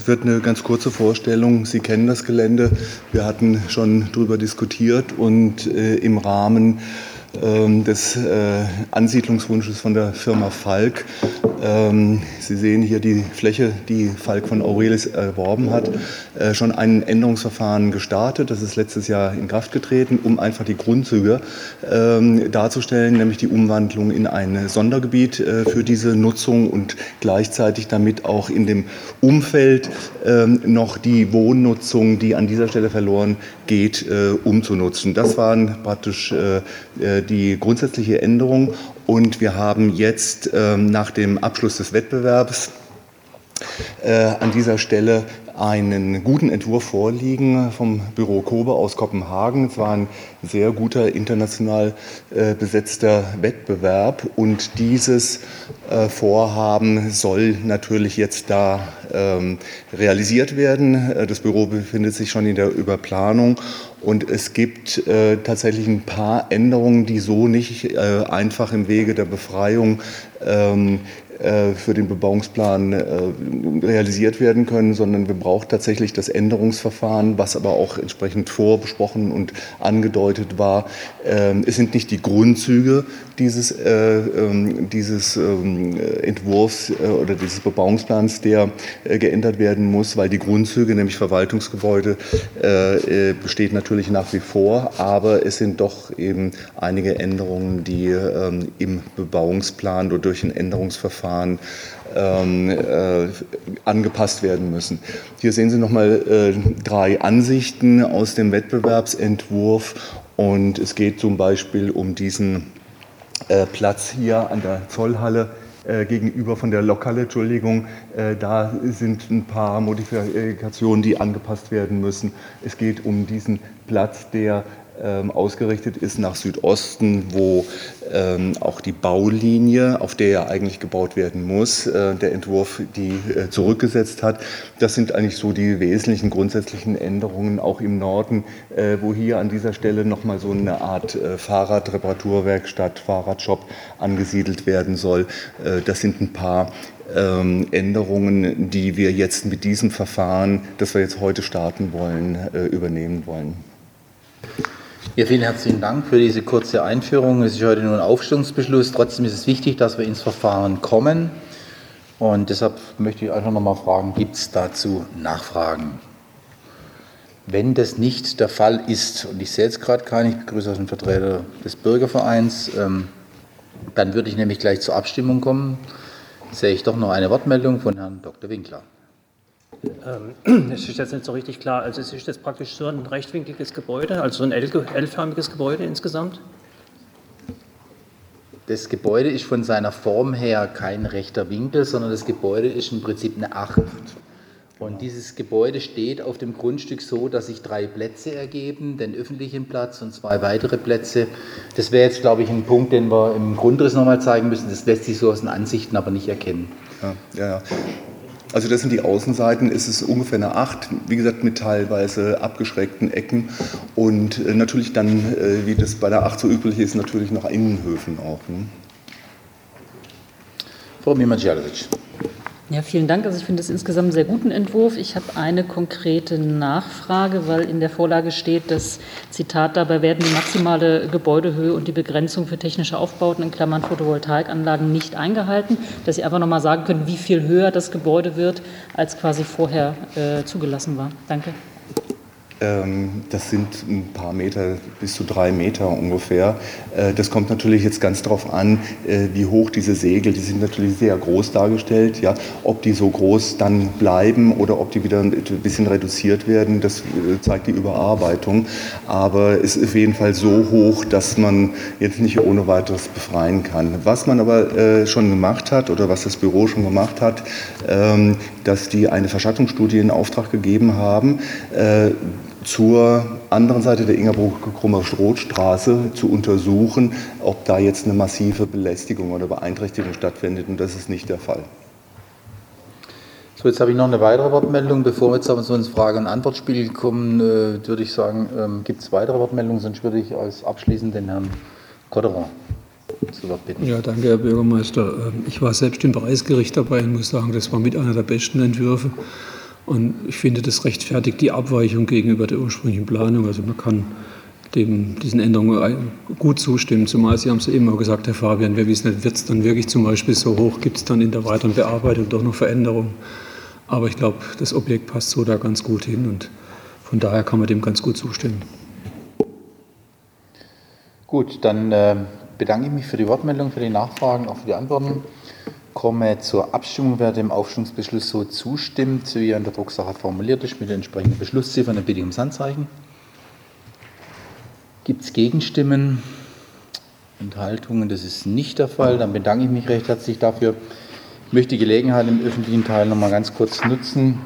Es wird eine ganz kurze Vorstellung. Sie kennen das Gelände. Wir hatten schon darüber diskutiert und äh, im Rahmen des äh, Ansiedlungswunsches von der Firma Falk. Ähm, Sie sehen hier die Fläche, die Falk von Aurelis erworben hat, äh, schon ein Änderungsverfahren gestartet. Das ist letztes Jahr in Kraft getreten, um einfach die Grundzüge ähm, darzustellen, nämlich die Umwandlung in ein Sondergebiet äh, für diese Nutzung und gleichzeitig damit auch in dem Umfeld noch die Wohnnutzung, die an dieser Stelle verloren geht, umzunutzen. Das waren praktisch die grundsätzliche Änderung. Und wir haben jetzt ähm, nach dem Abschluss des Wettbewerbs äh, an dieser Stelle einen guten Entwurf vorliegen vom Büro Kobe aus Kopenhagen. Es war ein sehr guter international äh, besetzter Wettbewerb und dieses äh, Vorhaben soll natürlich jetzt da ähm, realisiert werden. Äh, das Büro befindet sich schon in der Überplanung und es gibt äh, tatsächlich ein paar Änderungen, die so nicht äh, einfach im Wege der Befreiung ähm, äh, für den Bebauungsplan äh, realisiert werden können, sondern wir brauchen tatsächlich das Änderungsverfahren, was aber auch entsprechend vorbesprochen und angedeutet war. Ähm, es sind nicht die Grundzüge dieses, äh, ähm, dieses ähm, Entwurfs oder dieses Bebauungsplans, der geändert werden muss, weil die Grundzüge, nämlich Verwaltungsgebäude, besteht natürlich nach wie vor, aber es sind doch eben einige Änderungen, die im Bebauungsplan oder durch ein Änderungsverfahren Verfahren ähm, äh, angepasst werden müssen. Hier sehen Sie nochmal äh, drei Ansichten aus dem Wettbewerbsentwurf und es geht zum Beispiel um diesen äh, Platz hier an der Zollhalle äh, gegenüber von der Lokale, Entschuldigung, äh, da sind ein paar Modifikationen, die angepasst werden müssen. Es geht um diesen Platz, der ausgerichtet ist nach Südosten, wo ähm, auch die Baulinie, auf der ja eigentlich gebaut werden muss, äh, der Entwurf die äh, zurückgesetzt hat. Das sind eigentlich so die wesentlichen grundsätzlichen Änderungen auch im Norden, äh, wo hier an dieser Stelle nochmal so eine Art äh, Fahrradreparaturwerkstatt, Fahrradshop angesiedelt werden soll. Äh, das sind ein paar ähm, Änderungen, die wir jetzt mit diesem Verfahren, das wir jetzt heute starten wollen, äh, übernehmen wollen. Ja, vielen herzlichen Dank für diese kurze Einführung. Es ist heute nur ein Aufstellungsbeschluss. Trotzdem ist es wichtig, dass wir ins Verfahren kommen. Und deshalb möchte ich einfach nochmal fragen, gibt es dazu Nachfragen? Wenn das nicht der Fall ist, und ich sehe jetzt gerade keinen, ich begrüße auch den Vertreter des Bürgervereins, ähm, dann würde ich nämlich gleich zur Abstimmung kommen. Sehe ich doch noch eine Wortmeldung von Herrn Dr. Winkler. Ähm, es ist jetzt nicht so richtig klar. Also es ist jetzt praktisch so ein rechtwinkliges Gebäude, also ein L-förmiges Gebäude insgesamt? Das Gebäude ist von seiner Form her kein rechter Winkel, sondern das Gebäude ist im Prinzip eine Acht. Und dieses Gebäude steht auf dem Grundstück so, dass sich drei Plätze ergeben, den öffentlichen Platz und zwei weitere Plätze. Das wäre jetzt, glaube ich, ein Punkt, den wir im Grundriss nochmal zeigen müssen. Das lässt sich so aus den Ansichten aber nicht erkennen. Ja, ja. Also das sind die Außenseiten, ist es ungefähr eine 8, wie gesagt mit teilweise abgeschrägten Ecken und äh, natürlich dann, äh, wie das bei der 8 so üblich ist, natürlich noch Innenhöfen auch. Ne? Frau Mimacialovic. Ja, vielen Dank. Also ich finde es insgesamt einen sehr guten Entwurf. Ich habe eine konkrete Nachfrage, weil in der Vorlage steht, dass, Zitat, dabei werden die maximale Gebäudehöhe und die Begrenzung für technische Aufbauten in Klammern Photovoltaikanlagen nicht eingehalten. Dass Sie einfach noch mal sagen können, wie viel höher das Gebäude wird, als quasi vorher äh, zugelassen war. Danke. Ähm, das sind ein paar Meter, bis zu drei Meter ungefähr. Äh, das kommt natürlich jetzt ganz darauf an, äh, wie hoch diese Segel, die sind natürlich sehr groß dargestellt, ja, ob die so groß dann bleiben oder ob die wieder ein bisschen reduziert werden, das äh, zeigt die Überarbeitung. Aber es ist auf jeden Fall so hoch, dass man jetzt nicht ohne weiteres befreien kann. Was man aber schon gemacht hat oder was das Büro schon gemacht hat, ähm, dass die eine Verschattungsstudie in Auftrag gegeben haben zur anderen Seite der Ingerbruck-Krummer-Stroth-Straße zu untersuchen, ob da jetzt eine massive Belästigung oder Beeinträchtigung stattfindet. Und das ist nicht der Fall. So, jetzt habe ich noch eine weitere Wortmeldung. Bevor wir jetzt aber so ins Frage- und Antwortspiel kommen, äh, würde ich sagen, ähm, gibt es weitere Wortmeldungen? Sonst würde ich als abschließend den Herrn Kodderer zu Wort bitten. Ja, danke, Herr Bürgermeister. Ähm, ich war selbst im Preisgericht dabei und muss sagen, das war mit einer der besten Entwürfe. Und ich finde, das rechtfertigt die Abweichung gegenüber der ursprünglichen Planung. Also man kann dem, diesen Änderungen gut zustimmen, zumal Sie haben es eben auch gesagt, Herr Fabian, wir wissen wird es dann wirklich zum Beispiel so hoch, gibt es dann in der weiteren Bearbeitung doch noch Veränderungen. Aber ich glaube, das Objekt passt so da ganz gut hin und von daher kann man dem ganz gut zustimmen. Gut, dann äh, bedanke ich mich für die Wortmeldung, für die Nachfragen, auch für die Antworten. Komme zur Abstimmung. Wer dem Aufstimmungsbeschluss so zustimmt, wie er in der Drucksache formuliert ist, mit den entsprechenden Beschlussziffern, dann bitte ich ums Handzeichen. Gibt es Gegenstimmen? Enthaltungen? Das ist nicht der Fall. Dann bedanke ich mich recht herzlich dafür. Ich möchte die Gelegenheit im öffentlichen Teil noch mal ganz kurz nutzen,